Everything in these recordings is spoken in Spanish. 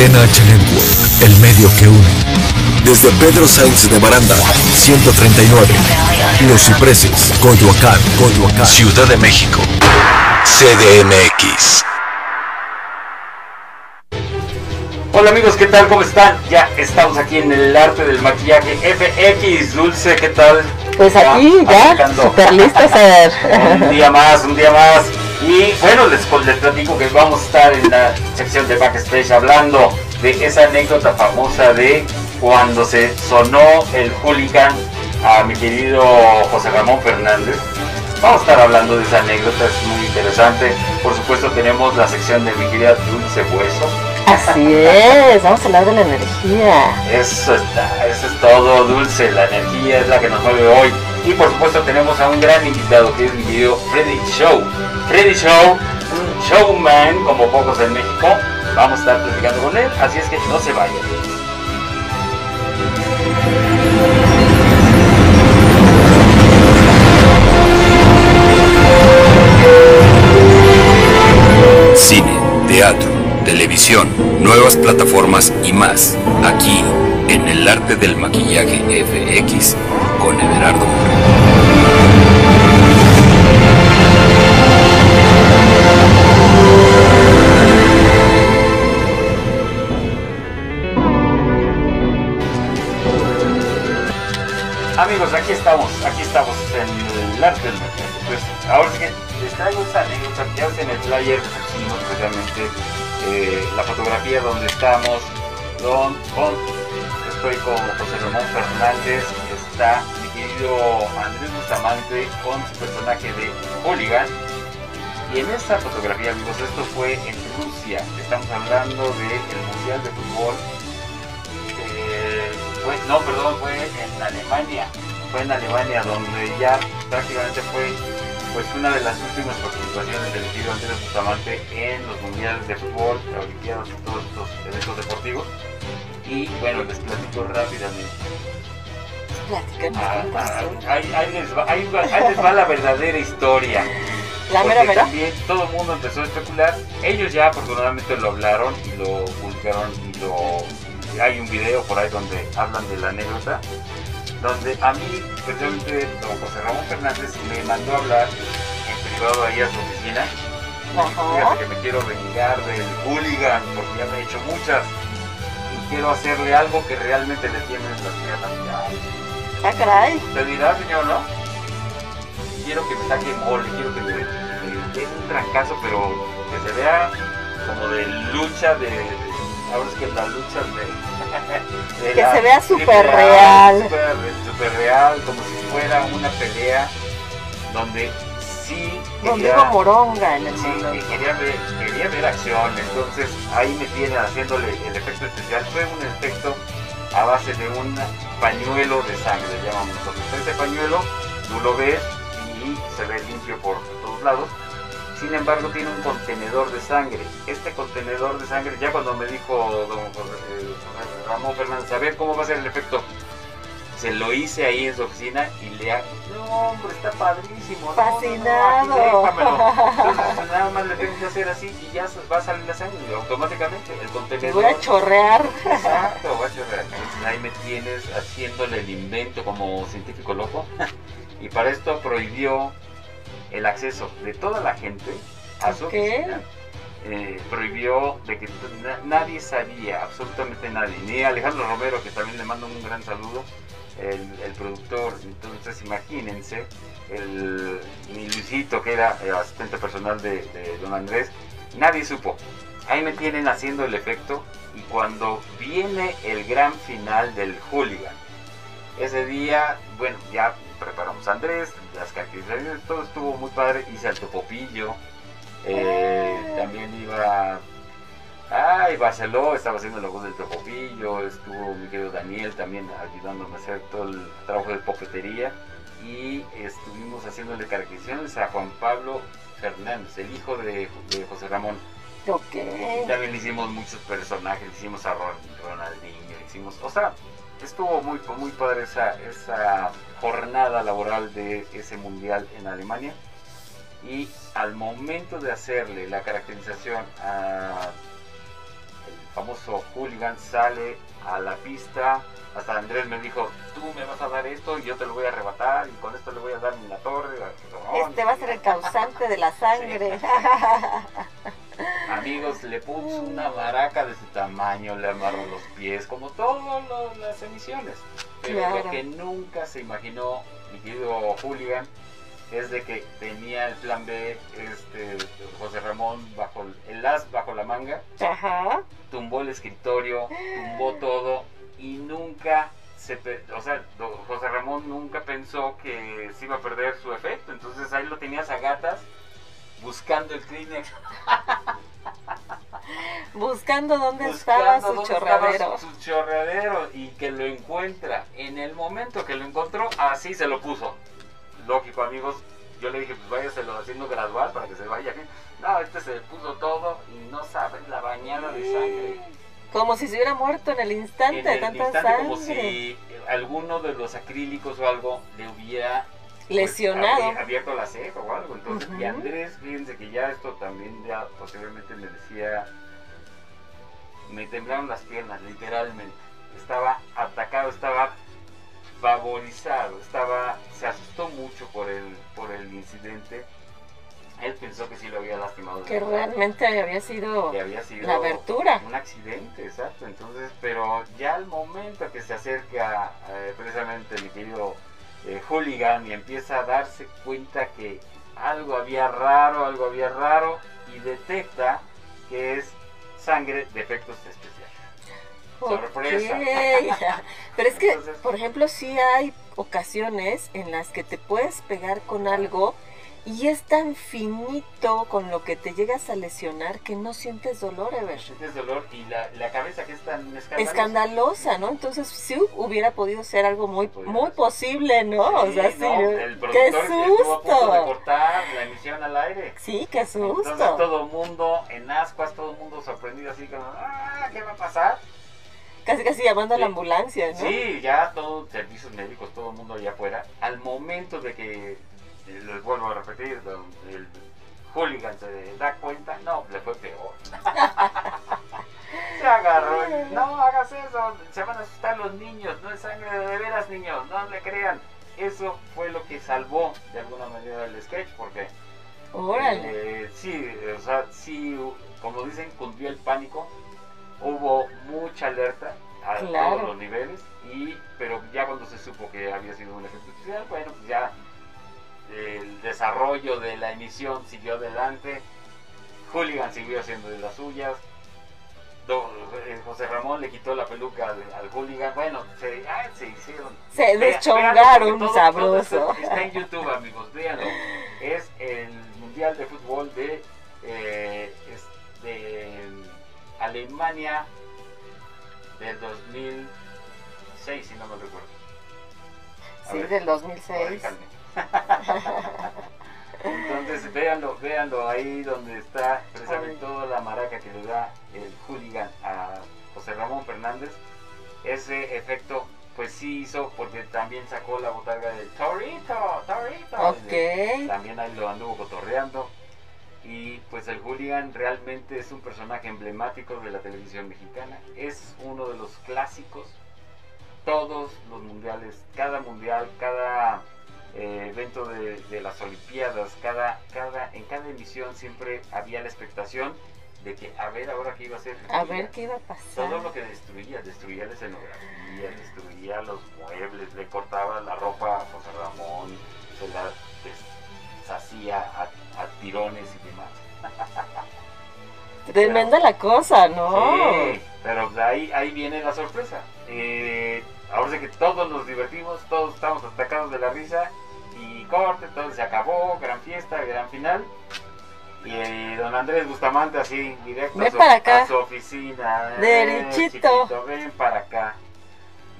Cadena H Network, el medio que une. Desde Pedro Sainz de Baranda, 139. Los Cipreses, Coyoacán, Coyoacán. Ciudad de México. CDMX. Hola amigos, ¿qué tal? ¿Cómo están? Ya estamos aquí en el arte del maquillaje FX. Dulce, ¿qué tal? Pues aquí ya, super listos a Un día más, un día más. Y bueno, les, les platico que vamos a estar en la sección de backstage hablando de esa anécdota famosa de cuando se sonó el hooligan a mi querido José Ramón Fernández. Vamos a estar hablando de esa anécdota, es muy interesante. Por supuesto tenemos la sección de mi querida Dulce Hueso. Así es, vamos a hablar de la energía. Eso está, eso es todo, Dulce, la energía es la que nos mueve hoy. Y por supuesto tenemos a un gran invitado que es mi querido Freddy Show. Freddy Show, un showman como pocos en México. Vamos a estar platicando con él, así es que no se vayan. Cine, teatro, televisión, nuevas plataformas y más, aquí en el arte del maquillaje FX con Everardo Amigos, aquí estamos, aquí estamos en el arte del maquillaje. Pues ahora que les traigo esta anécdota, ya en el flyer pusimos precisamente eh, la fotografía donde estamos, don, con, estoy con José Ramón Fernández, está mi querido Andrés Bustamante con su personaje de Hooligan. Y en esta fotografía, amigos, esto fue en Rusia, estamos hablando del Mundial de Fútbol eh, fue, no, perdón, fue en Alemania. Fue en Alemania donde ya prácticamente fue pues una de las últimas participaciones del querido Andrés Bustamante en los mundiales de fútbol, olimpiadas y todos estos eventos deportivos. Y bueno, les platico rápidamente. Ah, ah, ahí, ahí les va, ahí, va, ahí les va la verdadera historia. La mera mera. también todo el mundo empezó a especular. Ellos ya afortunadamente lo hablaron y lo publicaron y lo hay un video por ahí donde hablan de la anécdota. Donde a mí, precisamente, don José Ramón Fernández me mandó a hablar en privado ahí a su oficina. Y Ajá. Fíjate que me quiero vengar del hooligan porque ya me he hecho muchas. Y quiero hacerle algo que realmente le tienen las piernas. Ah, caray. te dirá, señor, ¿no? Quiero que me saque mole, quiero que me, dé un trancazo, pero que se vea como de lucha de. de- ahora es que la lucha de. Que se vea súper real. Súper real, como si fuera una pelea donde sí. Donde quería- hubo moronga en el Sí, mundo. y quería ver, quería ver acción, entonces ahí me tienen haciéndole el efecto especial. Fue un efecto a base de un pañuelo de sangre, llamamos nosotros. Este pañuelo tú lo ves y se ve limpio por todos lados. Sin embargo, tiene un contenedor de sangre. Este contenedor de sangre, ya cuando me dijo don eh, Ramón Fernández, a ver cómo va a ser el efecto, se lo hice ahí en su oficina y le ha... No, hombre, está padrísimo. no, no, no, Fascinado. déjamelo". Entonces nada más le tengo que hacer así y ya va a salir la sangre automáticamente. El contenedor... voy a chorrear. Exacto, va a chorrear. Entonces ahí me tienes haciéndole el invento como científico loco. y para esto prohibió el acceso de toda la gente a su Ok. oficina. Eh, prohibió de que na- nadie sabía, absolutamente nadie, ni Alejandro Romero, que también le mando un gran saludo, el, el productor. Entonces imagínense, el, mi Luisito, que era el asistente personal de, de don Andrés, nadie supo. Ahí me tienen haciendo el efecto y cuando viene el gran final del hooligan, ese día, bueno, ya preparamos a Andrés, las caracterizaciones, todo estuvo muy padre, hice al topopillo, eh, también iba... Ay, Barceló estaba haciendo la voz del topopillo, estuvo mi querido Daniel también ayudándome a hacer todo el trabajo de popetería y estuvimos haciéndole caracterizaciones a Juan Pablo Fernández, el hijo de, de José Ramón. Ok. Y también le hicimos muchos personajes, le hicimos a Ron- Ronaldinho, le hicimos, o sea, estuvo muy, muy padre esa, esa jornada laboral de ese mundial en Alemania. Y al momento de hacerle la caracterización a el famoso hooligan sale a la pista. Hasta Andrés me dijo, tú me vas a dar esto y yo te lo voy a arrebatar y con esto le voy a dar en la torre. Este va a ser el causante de la sangre. Amigos, le puso una maraca de su tamaño, le amarró los pies, como todas las emisiones. Pero lo que nunca se imaginó mi querido Hooligan es de que tenía el plan B, este, José Ramón bajo el as bajo la manga, Ajá. tumbó el escritorio, tumbó todo y nunca se, o sea, José Ramón nunca pensó que se iba a perder su efecto, entonces ahí lo tenías a gatas buscando el Kleenex. buscando dónde estaba su chorradero. su, chorradero y que lo encuentra. En el momento que lo encontró, así se lo puso. Lógico, amigos. Yo le dije, pues váyaselo haciendo gradual para que se vaya bien. No, este se le puso todo y no sabes la bañada de sangre. Como si se hubiera muerto en el instante, de tanta instante, sangre. Como si alguno de los acrílicos o algo le hubiera pues, lesionado. abierto la ceja o algo. Entonces, y Andrés, fíjense que ya esto también ya posiblemente me decía, me temblaron las piernas, literalmente. Estaba atacado, estaba favorizado, estaba, se asustó mucho por el, por el incidente. Él pensó que sí lo había lastimado. Que realmente había sido, la abertura. Un accidente, exacto. Entonces, pero ya al momento que se acerca eh, precisamente mi querido eh, hooligan y empieza a darse cuenta que algo había raro, algo había raro y detecta que es sangre de efectos especiales. Sorpresa. Pero es que, por ejemplo, sí hay ocasiones en las que te puedes pegar con algo y es tan finito con lo que te llegas a lesionar que no sientes dolor, Ever. No sientes dolor y la, la, cabeza que es tan escandalosa. Escandalosa, ¿no? Entonces sí hubiera podido ser algo muy muy posible, ¿no? o sea, sí. el qué susto. a punto de cortar la emisión al aire. Sí, qué susto. Entonces todo el mundo en ascuas, todo el mundo sorprendido así como, ah, ¿qué va a pasar? Casi casi llamando a la ambulancia, ¿no? Sí, ya todos servicios médicos, todo el mundo allá afuera. Al momento de que les vuelvo a repetir, el hooligan se da cuenta, no, le fue peor. se agarró, no hagas eso, se van a asustar los niños, no es sangre de veras niños, no le crean. Eso fue lo que salvó de alguna manera el sketch, porque Órale. Eh, sí, o sea, sí, como dicen, cundió el pánico, hubo mucha alerta a todos los niveles, y pero ya cuando se supo que había sido un efecto especial, bueno, pues ya el desarrollo de la emisión siguió adelante. Hooligan siguió haciendo de las suyas. Eh, José Ramón le quitó la peluca al, Hooligan. Bueno, se, se hicieron. Se deschongaron sabroso. está en YouTube, amigos, véanlo. Es el Mundial de Fútbol de, eh, de Alemania del 2006, si no me recuerdo. sí, del 2006. Entonces véanlo, véanlo ahí donde está precisamente toda la maraca que le da el hooligan a José Ramón Fernández. Ese efecto pues sí hizo porque también sacó la botarga del Torito, Torito. También ahí lo anduvo cotorreando. Y pues el hooligan realmente es un personaje emblemático de la televisión mexicana. Es uno de los clásicos. Todos los mundiales, cada mundial, cada eh, evento de, las Olimpiadas, cada, cada, en cada emisión siempre había la expectación de que a ver ahora qué iba a hacer. A ver qué iba a pasar. Todo lo que destruía, destruía la escenografía, destruía los muebles, le cortaba la ropa a José Ramón, se la deshacía a, tirones y demás. Tremenda la cosa, ¿no? Sí, pero ahí, ahí viene la sorpresa. Eh, ahora sí que todos nos divertimos, todos estamos atacados de la risa y corte, todo se acabó, gran fiesta, gran final. Y don Andrés Bustamante así, directo a su, oficina. Derechito. ven para acá.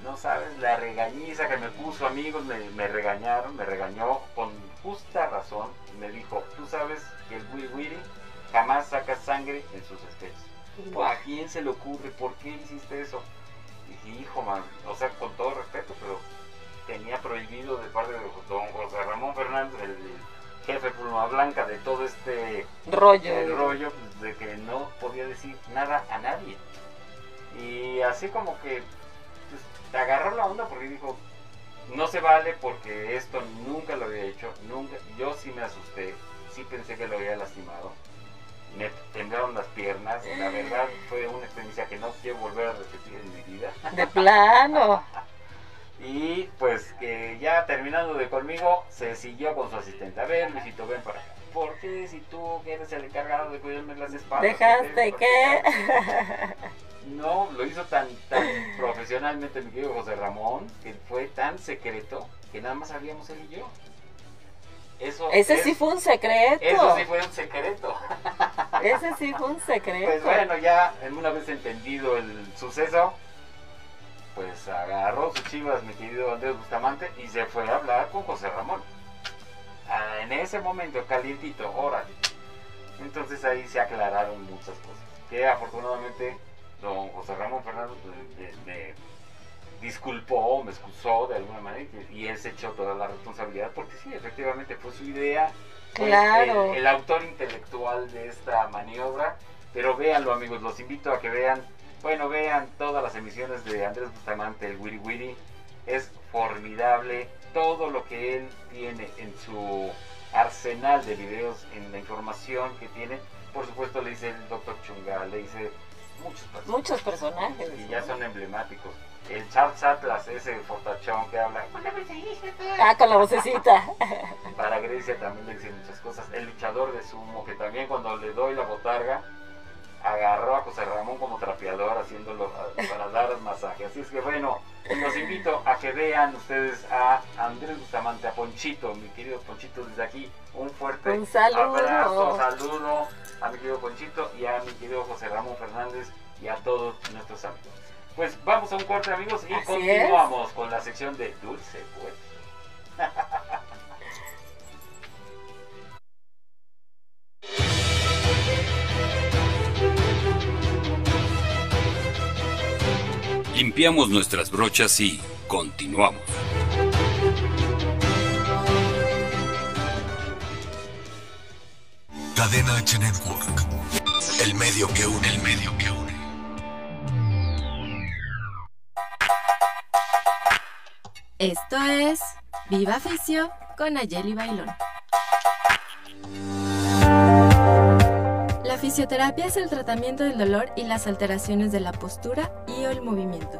No sabes la regañiza que me puso, amigos, me, regañaron, me regañó con justa razón. Me dijo, tú sabes que el Willy Willy jamás saca sangre en sus sketches. ¿A quién se le ocurre? ¿Por qué hiciste eso? Hijo, man, o sea, con todo respeto, pero tenía prohibido de parte de don José Ramón Fernández, el, jefe Pluma Blanca de todo este rollo, rollo pues, de que no podía decir nada a nadie. Y así como que pues, agarró la onda porque dijo, no se vale porque esto nunca lo había hecho, nunca, yo sí me asusté, sí pensé que lo había lastimado, me temblaron las piernas, la verdad fue una experiencia que no quiero volver a repetir en mi vida. De plano. y pues que ya terminando de conmigo, se siguió con su asistente. A ver, Luisito, ven para acá. ¿Por qué si tú eres el encargado de cuidarme las espaldas? ¿Dejaste qué? No, lo hizo tan, tan profesionalmente mi querido José Ramón, que fue tan secreto que nada más sabíamos él y yo. Eso Ese sí fue un secreto. Eso sí fue un secreto. Ese sí fue un secreto. Pues bueno, ya una vez entendido el suceso, pues agarró sus chivas mi querido Andrés Bustamante y se fue a hablar con José Ramón. Ah, en ese momento, calientito, órale. Entonces ahí se aclararon muchas cosas. Que afortunadamente don José Ramón Fernández me, disculpó, me excusó de alguna manera y él se echó toda la responsabilidad porque sí, efectivamente fue su idea. Claro. El, autor intelectual de esta maniobra. Pero véanlo amigos, los invito a que vean, bueno, vean todas las emisiones de Andrés Bustamante, el Wiri Wiri. Es formidable todo lo que él tiene en su arsenal de videos, en la información que tiene. Por supuesto le dice el doctor Chunga, le dice muchos personajes. Y ya son emblemáticos. El Charles Atlas, ese fortachón que habla Ah, con la vocecita. Para Grecia también le dicen muchas cosas. El luchador de sumo, que también cuando le doy la botarga, agarró a José Ramón como trapeador haciéndolo para dar masaje. Así es que bueno, los invito a que vean ustedes a Andrés Bustamante, a Ponchito, mi querido Ponchito, desde aquí un fuerte un saludo. abrazo, saludo a mi querido Ponchito y a mi querido José Ramón Fernández y a todos nuestros amigos. Pues vamos a un corte amigos y continuamos con la sección de Dulce Pues. Limpiamos nuestras brochas y continuamos. Cadena H Network. El medio que une, el medio que une. Esto es Viva Ficio con Ayeli Bailón. La fisioterapia es el tratamiento del dolor y las alteraciones de la postura y el movimiento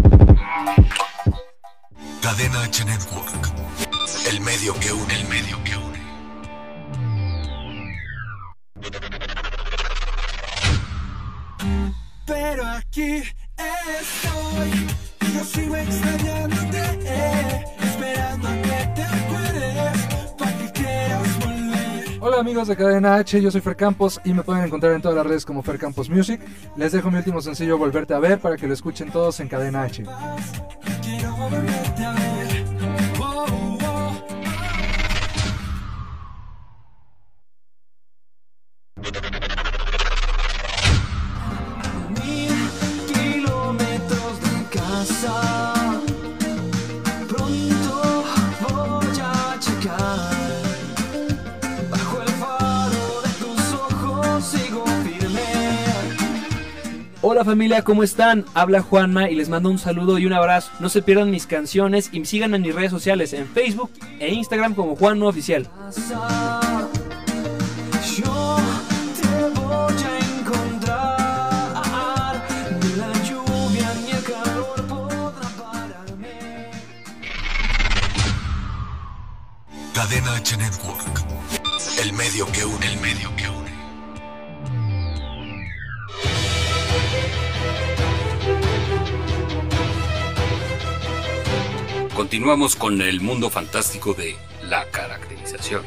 Cadena H Network. El medio que une, el medio que une. Pero aquí estoy, yo sigo extrañándote, esperando a que te amigos de Cadena H, yo soy Fer Campos y me pueden encontrar en todas las redes como Fer Campos Music. Les dejo mi último sencillo Volverte a ver para que lo escuchen todos en Cadena H. Hola familia, ¿cómo están? Habla Juanma y les mando un saludo y un abrazo. No se pierdan mis canciones y síganme en mis redes sociales en Facebook e Instagram como Juanma Oficial. Cadena H Network. El medio que une, el medio que une. Continuamos con el mundo fantástico de la caracterización.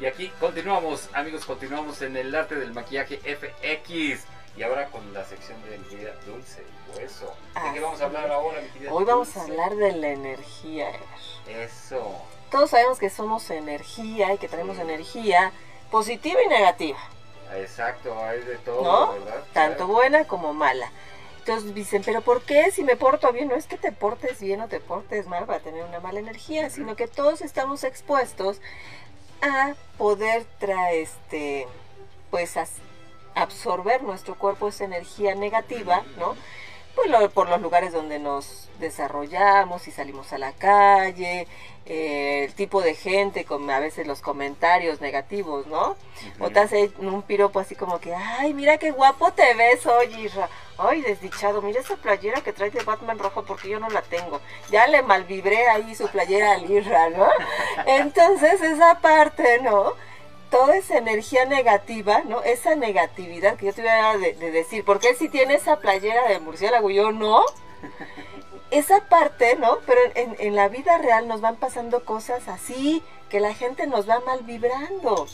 Y aquí continuamos, amigos, continuamos en el arte del maquillaje FX. Y ahora con la sección de mi querida Dulce y Hueso. ¿De qué vamos a hablar ahora, mi querida Hoy vamos a hablar de la energía. Eso. Todos sabemos que somos energía y que tenemos energía positiva y negativa, Exacto, hay de todo, ¿no? ¿verdad? Tanto Claro. buena como mala. Entonces dicen, pero ¿por qué si me porto bien? No es que te portes bien o te portes mal para tener una mala energía, sino que todos estamos expuestos a poder traer, este, pues, absorber nuestro cuerpo esa energía negativa, ¿no? Pues lo- por los lugares donde nos desarrollamos y salimos a la calle, eh, el tipo de gente, con a veces los comentarios negativos, ¿no? O te hace un piropo así como que, ay, mira qué guapo te ves hoy. Ay, desdichado, mira esa playera que trae de Batman rojo porque yo no la tengo. Ya le malvibré ahí su playera al Isra, ¿no? Entonces esa parte, ¿no? Toda esa energía negativa, ¿no? Esa negatividad que yo te voy a de, de decir, porque él sí tiene esa playera de murciélago yo no. Esa parte, ¿no? Pero en, en la vida real nos van pasando cosas así, que la gente nos va mal vibrando.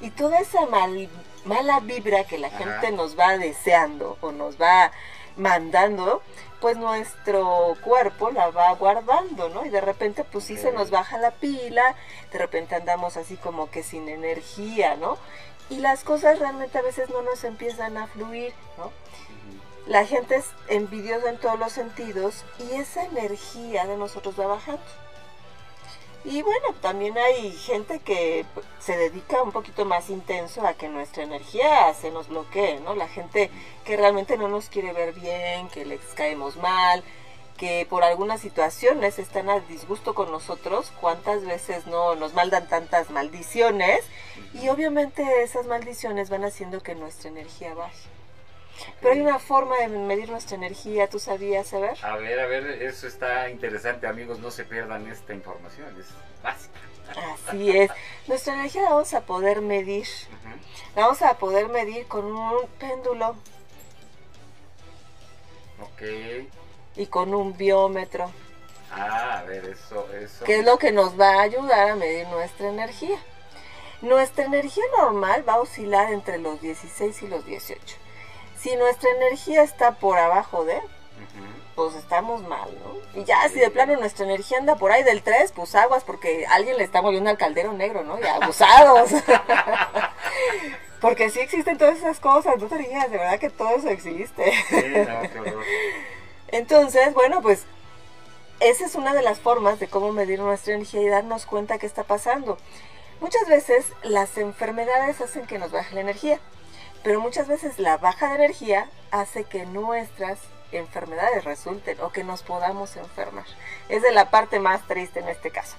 Y toda esa mal- mala vibra que la Ajá. gente nos va deseando o nos va mandando, pues nuestro cuerpo la va guardando, ¿no? Y de repente pues sí se nos baja la pila, de repente andamos así como que sin energía, ¿no? Y las cosas realmente a veces no nos empiezan a fluir, ¿no? La gente es envidiosa en todos los sentidos y esa energía de nosotros va bajando. Y bueno, también hay gente que se dedica un poquito más intenso a que nuestra energía se nos bloquee, ¿no? La gente que realmente no nos quiere ver bien, que les caemos mal, que por algunas situaciones están a disgusto con nosotros, cuántas veces no nos maldan tantas maldiciones y obviamente esas maldiciones van haciendo que nuestra energía baje. Pero hay una forma de medir nuestra energía, ¿tú sabías saber? A ver, a ver, eso está interesante, amigos, no se pierdan esta información, es básica. Así es. Nuestra energía la vamos a poder medir. La vamos a poder medir con un péndulo Ok. y con un biómetro, Ah, a ver, eso, eso. que es lo que nos va a ayudar a medir nuestra energía. Nuestra energía normal va a oscilar entre los 16 y los 18. Si nuestra energía está por abajo de, pues estamos mal, ¿no? Y ya si de plano nuestra energía anda por ahí del 3, pues aguas porque alguien le está moviendo al caldero negro, ¿no? Y abusados. porque sí existen todas esas cosas, no te digas, de verdad que todo eso existe. Sí, no, qué. Entonces, bueno, pues esa es una de las formas de cómo medir nuestra energía y darnos cuenta qué está pasando. Muchas veces las enfermedades hacen que nos baje la energía, pero muchas veces la baja de energía hace que nuestras enfermedades resulten o que nos podamos enfermar. Es de la parte más triste en este caso.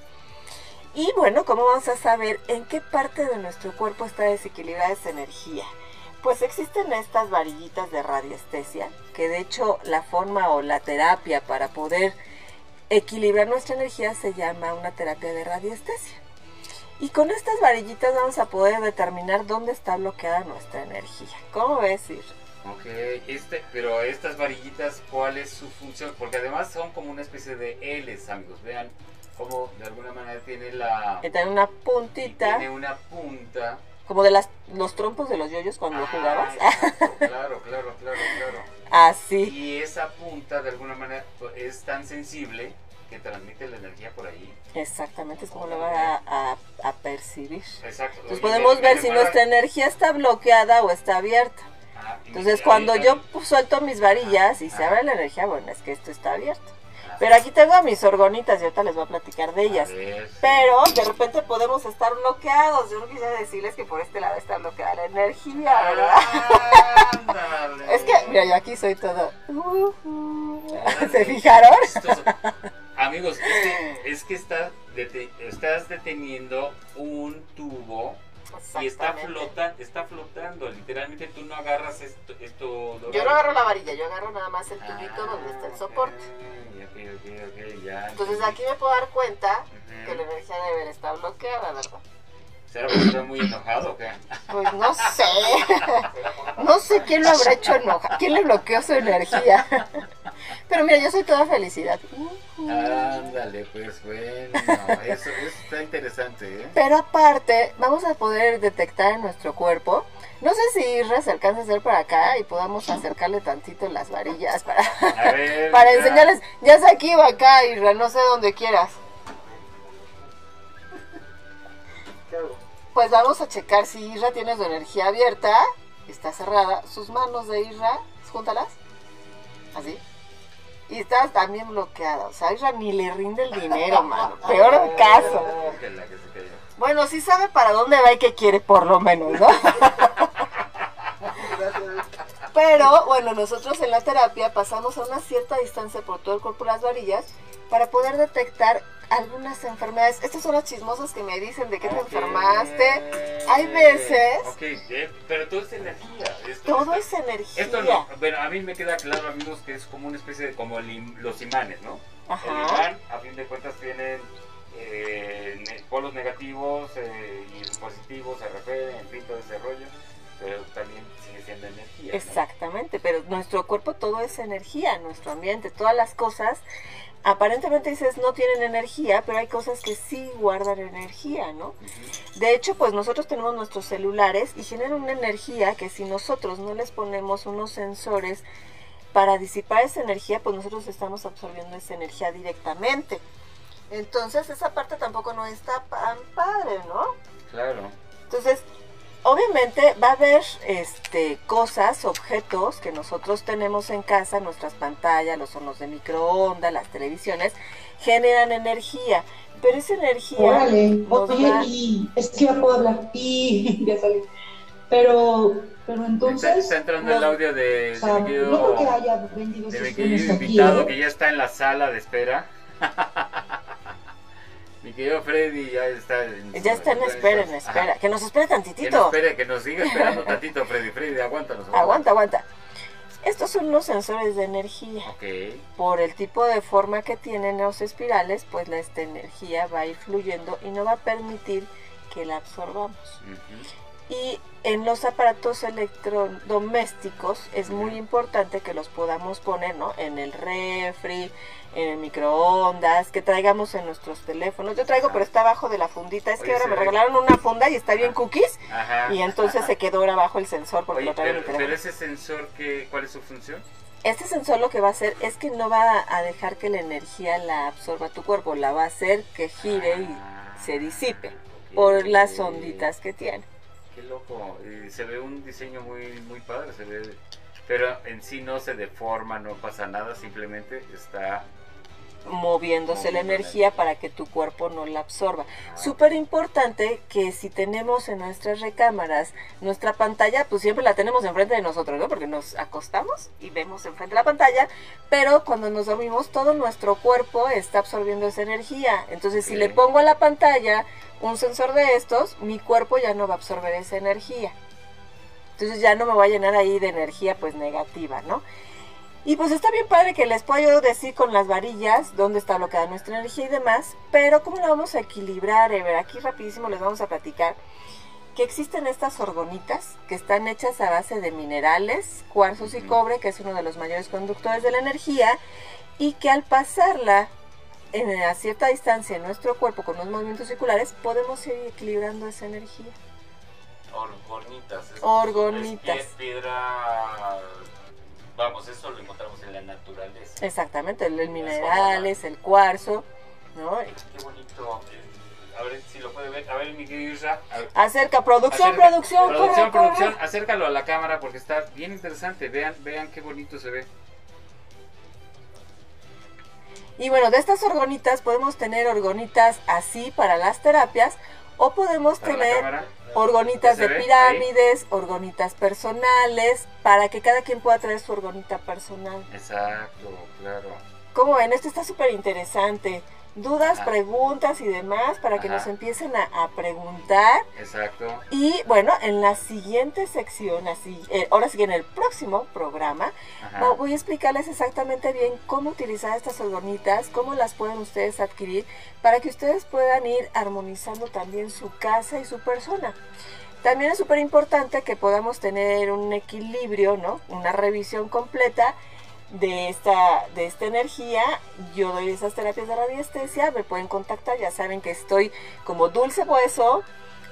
Y bueno, ¿cómo vamos a saber en qué parte de nuestro cuerpo está desequilibrada esa energía? Pues existen estas varillitas de radiestesia, que de hecho la forma o la terapia para poder equilibrar nuestra energía se llama una terapia de radiestesia. Y con estas varillitas vamos a poder determinar dónde está bloqueada nuestra energía. ¿Cómo ves, Ir? Ok, este, pero estas varillitas, ¿cuál es su función? Porque además son como una especie de L's, amigos. Vean cómo de alguna manera tiene la... Que tiene una puntita, Tiene una punta. como de las, los trompos de los yoyos cuando Ah, jugabas. exacto, claro, claro, claro, claro. Así. Y esa punta de alguna manera es tan sensible que transmite la energía por ahí. Exactamente, es como lo va a, a- a percibir. Exacto. Entonces podemos ver si nuestra energía está bloqueada o está abierta. Ah, Entonces cuando yo suelto mis varillas y se Ah. abre la energía, bueno, es que esto está abierto. Ah, Pero aquí tengo a mis orgonitas y ahorita les voy a platicar de ellas. a ver, sí. Pero de repente podemos estar bloqueados. Yo no quisiera decirles que por este lado está bloqueada la energía, ¿verdad? Ándale. Es que, mira, yo aquí soy todo. ¿Se fijaron? Amigos, es que, es que estás, dete- estás deteniendo un tubo y está, flota, está flotando. Literalmente tú no agarras esto, esto Yo no agarro la varilla, yo agarro nada más el tubito donde está el soporte. Ah, ya. Entonces aquí me puedo dar cuenta que la energía debe haber estado bloqueada, ¿verdad? ¿Será porque estás muy enojado o qué? Pues no sé. No sé quién lo habrá hecho enojar. ¿Quién le bloqueó su energía? Pero mira, yo soy toda felicidad. Ándale, pues bueno, eso, eso está interesante, ¿eh? Pero aparte, vamos a poder detectar en nuestro cuerpo. No sé si Isra se alcanza a hacer para acá y podamos acercarle tantito las varillas para, ver. para ya. enseñarles. Ya sé aquí o acá, Isra, no sé dónde quieras. Pues vamos a checar si Isra tiene su energía abierta. Está cerrada. Sus manos de Isra, júntalas. Así. Y está también bloqueada. O sea, a Isra ni le rinde el dinero, mano. Peor caso. Bueno, sí sabe para dónde va y qué quiere, por lo menos, ¿no? Pero bueno, nosotros en la terapia pasamos a una cierta distancia por todo el cuerpo de las varillas para poder detectar algunas enfermedades. Estas son las chismosas que me dicen de qué te enfermaste. Hay veces, Ok, eh, pero todo es energía. Esto, todo es energía. Esto no, bueno, a mí me queda claro, amigos, que es como una especie de como el los imanes, ¿no? El Ajá. imán, a fin de cuentas, tienen eh, polos negativos eh, y positivos se repelen, en fin, todo ese rollo, pero también Exactamente, pero nuestro cuerpo todo es energía, nuestro ambiente, todas las cosas. Aparentemente dices no tienen energía, pero hay cosas que sí guardan energía, ¿no? De hecho, pues nosotros tenemos nuestros celulares y generan una energía que si nosotros no les ponemos unos sensores para disipar esa energía, pues nosotros estamos absorbiendo esa energía directamente. Entonces, esa parte tampoco no está tan padre, ¿no? Claro. Entonces, obviamente va a haber este, cosas, objetos que nosotros tenemos en casa, nuestras pantallas, los hornos de microondas, las televisiones, generan energía. Pero esa energía Órale, nos oye, va- y es que ya puedo hablar, y ya salí. Pero, pero entonces, está entrando el no. audio de, o sea, mi querido, no creo que haya vendido de aquí, invitado ¿eh? que ya está en la sala de espera. mi querido Freddy ya está en, ya está en espera, en Ajá. espera. Que nos espere Que nos tantitito. espere, que nos siga esperando tantito, Freddy. Freddy, aguántanos. Aguanta, aguanta. Estos son unos sensores de energía. Ok. Por el tipo de forma que tienen los espirales, pues la esta energía va a ir fluyendo y no va a permitir que la absorbamos. Y en los aparatos electrodomésticos es muy importante que los podamos poner ¿no? en el refri, en el microondas, que traigamos en nuestros teléfonos. Yo traigo, pero está abajo de la fundita. Es que ahora me ve- regalaron una funda y está bien cookies. Ajá. Y entonces se quedó ahora abajo el sensor porque Oye, lo traigo pero, ese sensor, que, ¿cuál es su función? Este sensor lo que va a hacer es que no va a dejar que la energía la absorba tu cuerpo, la va a hacer que gire y Ah, se disipe por las onditas que tiene. Qué loco. Se ve un diseño muy, muy padre. Se ve, pero en sí no se deforma, no pasa nada. Simplemente está. Moviéndose la energía para que tu cuerpo no la absorba. Súper importante que si tenemos en nuestras recámaras nuestra pantalla, pues siempre la tenemos enfrente de nosotros, ¿no? Porque nos acostamos y vemos enfrente de la pantalla, pero cuando nos dormimos todo nuestro cuerpo está absorbiendo esa energía. Entonces si le pongo a la pantalla un sensor de estos, mi cuerpo ya no va a absorber esa energía. Entonces ya no me va a llenar ahí de energía pues negativa, ¿no? Y pues está bien padre que les puedo decir con las varillas dónde está bloqueada nuestra energía y demás, pero ¿cómo la vamos a equilibrar? A ver, aquí rapidísimo les vamos a platicar que existen estas orgonitas que están hechas a base de minerales, cuarzos y cobre, que es uno de los mayores conductores de la energía, y que al pasarla en, a cierta distancia en nuestro cuerpo con los movimientos circulares, podemos ir equilibrando esa energía. Orgonitas. es- Orgonitas. es pie- piedra. Vamos, eso lo encontramos en la naturaleza. Exactamente, el, el minerales, el cuarzo, ¿no? Qué bonito. A ver si lo puede ver. A ver, mi querido Isra. Acerca, producción, Acerca- producción, corre, producción, corre. producción, acércalo a la cámara porque está bien interesante. Vean, vean qué bonito se ve. Y bueno, de estas orgonitas podemos tener orgonitas así para las terapias o podemos Para tener. Orgonitas ¿Se de pirámides, orgonitas personales, para que cada quien pueda traer su orgonita personal. Exacto, claro. Como ven, esto está súper interesante. Dudas, Ah. preguntas y demás para que Ajá. nos empiecen a, a preguntar. Exacto. Y bueno, en la siguiente sección, así, eh, ahora sí, en el próximo programa, Ajá. voy a explicarles exactamente bien cómo utilizar estas orgonitas, cómo las pueden ustedes adquirir, para que ustedes puedan ir armonizando también su casa y su persona. También es súper importante que podamos tener un equilibrio, ¿no? Una revisión completa de esta, de esta energía. Yo doy esas terapias de radiestesia, me pueden contactar, ya saben que estoy como Dulce Hueso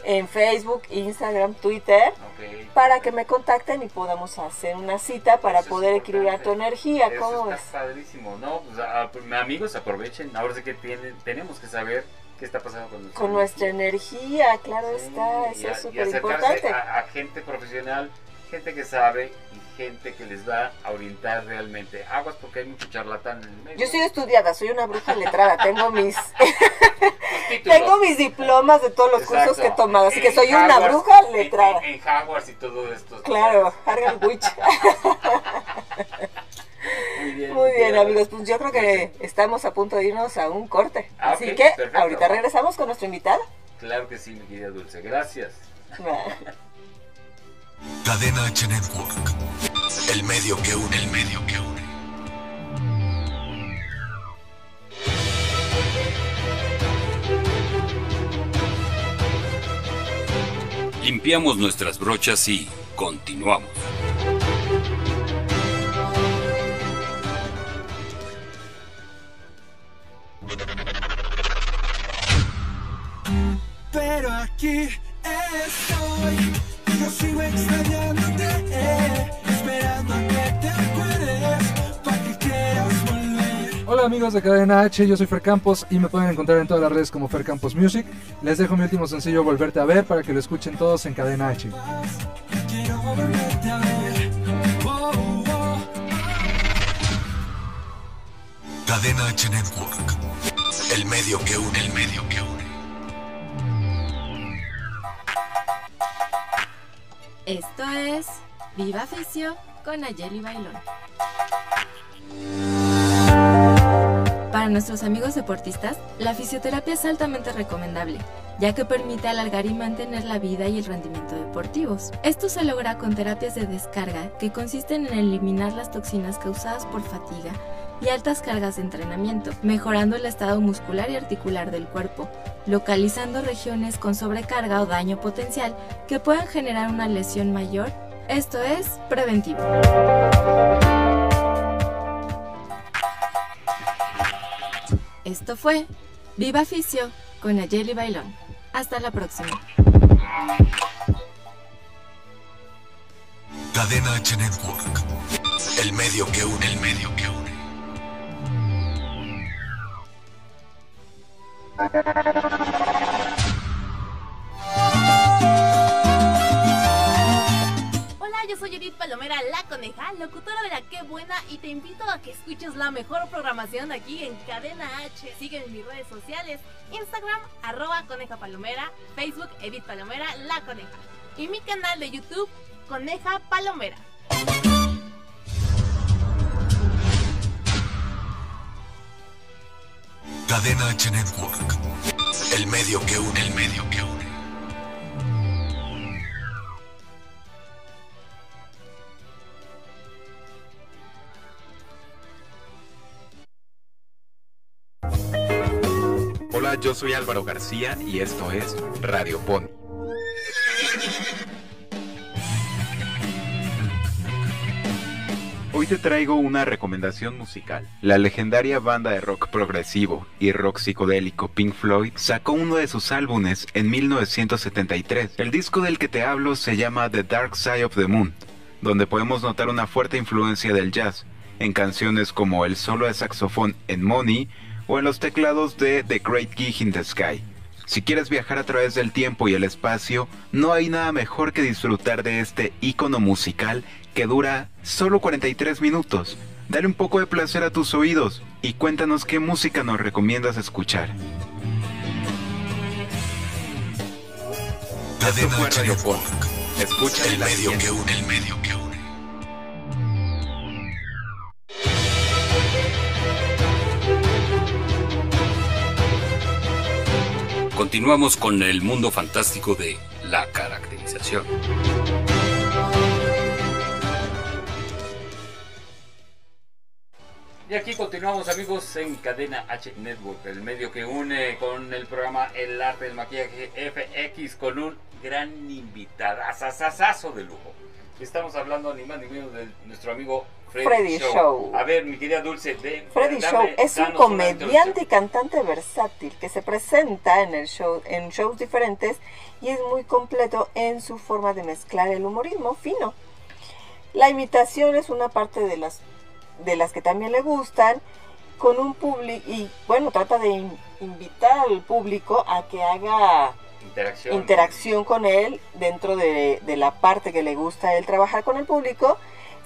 en Facebook, Instagram, Twitter, para que me contacten y podamos hacer una cita para Eso es poder equilibrar tu energía. Eso ¿Cómo está ves? padrísimo, ¿no? Pues, a- a- amigos, aprovechen. Ahora sí que tienen, tenemos que saber qué está pasando con nuestra Con nuestra energía, claro Sí, está, y eso a- es súper importante. A, a gente profesional, gente que sabe y gente que les va a orientar realmente. Aguas porque hay mucho charlatán en el medio. Yo soy estudiada, soy una bruja letrada, tengo mis tengo mis diplomas de todos los cursos que he tomado, así que soy una bruja letrada. En, en Hogwarts y todo esto. Claro, Hargan Witch. Muy bien. Muy bien, amigos, pues yo creo que estamos a punto de irnos a un corte. Ah, Así que perfecto. ahorita regresamos con nuestro invitado. Claro que sí, mi querida Dulce. Gracias. Cadena H Network. El medio que une, el medio que une. Limpiamos nuestras brochas y continuamos. Pero aquí estoy, yo sigo extrañándote, eh, esperando a que te acuerdes, para que quieras volver. Hola amigos de Cadena H, yo soy Fer Campos y me pueden encontrar en todas las redes como Fer Campos Music. Les dejo mi último sencillo Volverte a ver para que lo escuchen todos en Cadena H. Quiero volverte a ver. Oh, oh. Cadena H Network. El medio que une, el medio que une. Esto es Viva Fisio con Ayeli Bailón. Para nuestros amigos deportistas, la fisioterapia es altamente recomendable, ya que permite alargar y mantener la vida y el rendimiento deportivos. Esto se logra con terapias de descarga que consisten en eliminar las toxinas causadas por fatiga y altas cargas de entrenamiento, mejorando el estado muscular y articular del cuerpo, localizando regiones con sobrecarga o daño potencial que puedan generar una lesión mayor. Esto es preventivo. Esto fue Viva Fisio con Ayeli Bailón. Hasta la próxima. Cadena H Network. El medio que une, el medio que une. Hola, yo soy Edith Palomera, la coneja, locutora de la Qué Buena, y te invito a que escuches la mejor programación aquí en Cadena H. Sigue en mis redes sociales, Instagram, arroba coneja palomera, Facebook, Edith Palomera, la coneja. Y mi canal de YouTube, Coneja Palomera. Cadena H Network. El medio que une, el medio que une. Hola, yo soy Álvaro García y esto es Radio Pony. Hoy te traigo una recomendación musical. La legendaria banda de rock progresivo y rock psicodélico Pink Floyd sacó uno de sus álbumes en 1973. El disco del que te hablo se llama The Dark Side of the Moon, donde podemos notar una fuerte influencia del jazz en canciones como el solo de saxofón en Money o en los teclados de The Great Gig in the Sky. Si quieres viajar a través del tiempo y el espacio, no hay nada mejor que disfrutar de este icono musical que dura solo 43 minutos. Dale un poco de placer a tus oídos y cuéntanos qué música nos recomiendas escuchar. Cadena. Escucha El medio que une, el medio que une. Continuamos con el mundo fantástico de la caracterización. Y aquí continuamos amigos en Cadena H Network, el medio que une con el programa El Arte del Maquillaje FX con un gran invitado, asasasazo de lujo. Estamos hablando ni más ni menos de nuestro amigo Freddy, Freddy Show. Show. A ver, mi querida Dulce, de, Freddy dame- Show es un comediante y cantante versátil que se presenta en el show en shows diferentes y es muy completo en su forma de mezclar el humorismo fino. La imitación es una parte de las de las que también le gustan con un público y bueno, trata de in- invitar al público a que haga interacción. interacción con él dentro de, de la parte que le gusta a él trabajar con el público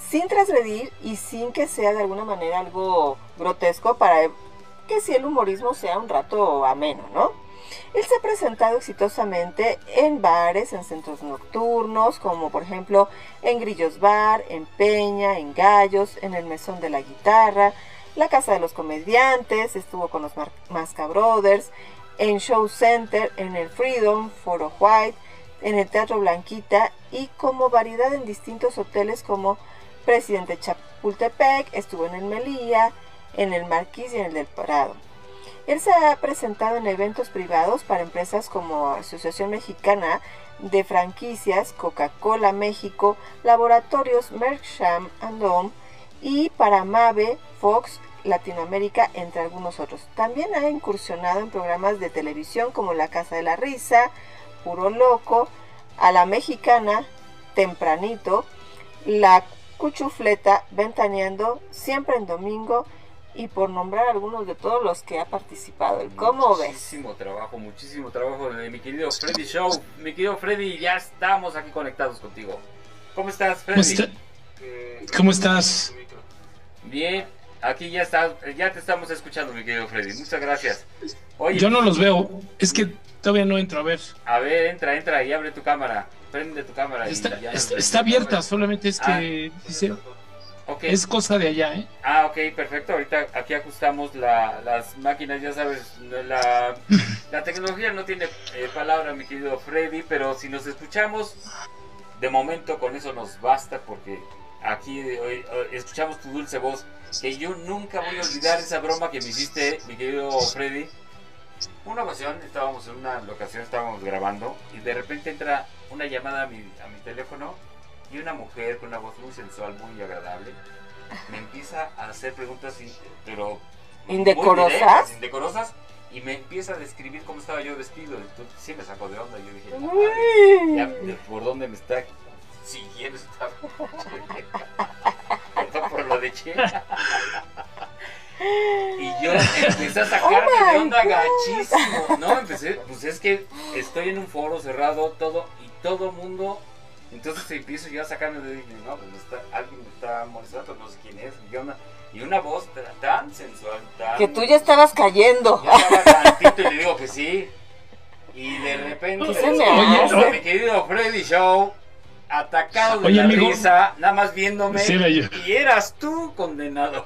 sin transgredir y sin que sea de alguna manera algo grotesco para que si el humorismo sea un rato ameno, ¿no? Él se ha presentado exitosamente en bares, en centros nocturnos, como por ejemplo en Grillos Bar, en Peña, en Gallos, en el Mesón de la Guitarra, la Casa de los Comediantes, estuvo con los Masca Brothers, en Show Center, en el Freedom, Foro White, en el Teatro Blanquita y como variedad en distintos hoteles como Presidente Chapultepec, estuvo en el Melilla, en el Marquís y en el del Prado. Él se ha presentado en eventos privados para empresas como Asociación Mexicana de Franquicias, Coca-Cola México, Laboratorios Mercksham Dom y para Mave, Fox, Latinoamérica, entre algunos otros. También ha incursionado en programas de televisión como La Casa de la Risa, Puro Loco, A la Mexicana, Tempranito, La Cuchufleta, Ventaneando, Siempre en Domingo y por nombrar algunos de todos los que ha participado. ¿Cómo ves? Muchísimo trabajo, muchísimo trabajo de mi querido Freddy Show. Mi querido Freddy, ya estamos aquí conectados contigo. ¿Cómo estás, ¿Cómo, Freddy? está- ¿Cómo estás? Bien, aquí ya está, ya te estamos escuchando, mi querido Freddy. Muchas gracias. Oye, Yo no los veo. Es que todavía no entro a ver. a ver, entra, entra y abre tu cámara. Prende tu cámara. y Está, ya está- abierta, solamente es que dice, Ok. es cosa de allá, ¿eh? Ah, ok, perfecto. Ahorita aquí ajustamos la- las máquinas, ya sabes, la, la tecnología no tiene eh, palabra, mi querido Freddy, pero si nos escuchamos, de momento con eso nos basta porque aquí hoy, escuchamos tu dulce voz, que yo nunca voy a olvidar esa broma que me hiciste, mi querido Freddy. Una ocasión, estábamos en una locación, estábamos grabando y de repente entra una llamada a mi, a mi teléfono y una mujer con una voz muy sensual, muy agradable, me empieza a hacer preguntas, pero ¿Indecorosas? directas, indecorosas, y me empieza a describir cómo estaba yo vestido. Entonces sí me sacó de onda. Yo dije, "No mames, ya, de- ¿por dónde me está siguiendo esta por lo de che. Y yo empecé a sacarme Oh de my onda God. gachísimo. No, empecé, pues es que estoy en un foro cerrado, todo, y todo mundo. Entonces empiezo yo a sacarme de dije, no, pues está, alguien me está molestando, no sé quién es, y, onda, y una voz tan sensual, tan. Que tú ya estabas cayendo. Ya estaba tantito y le digo que sí. Y de repente, a mi querido Freddy Show, atacado de Oye, la amigo. risa, nada más viéndome. Sí, era. Y eras tú condenado.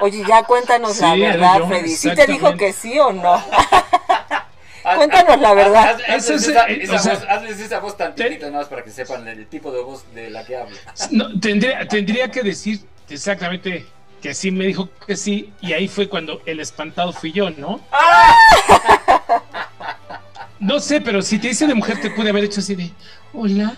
Oye, ya cuéntanos la Sí, verdad, yo, Freddy. ¿Sí te dijo que sí o no? Cuéntanos la verdad. Haz- hazles esa, esa voz, hazles esa voz tantitita nada más para que sepan el tipo de voz de la que hablo. No, tendría, tendría que decir exactamente que sí me dijo que sí, y ahí fue cuando el espantado fui yo, ¿no? No sé, pero si te dice de mujer, te pude haber hecho así de hola.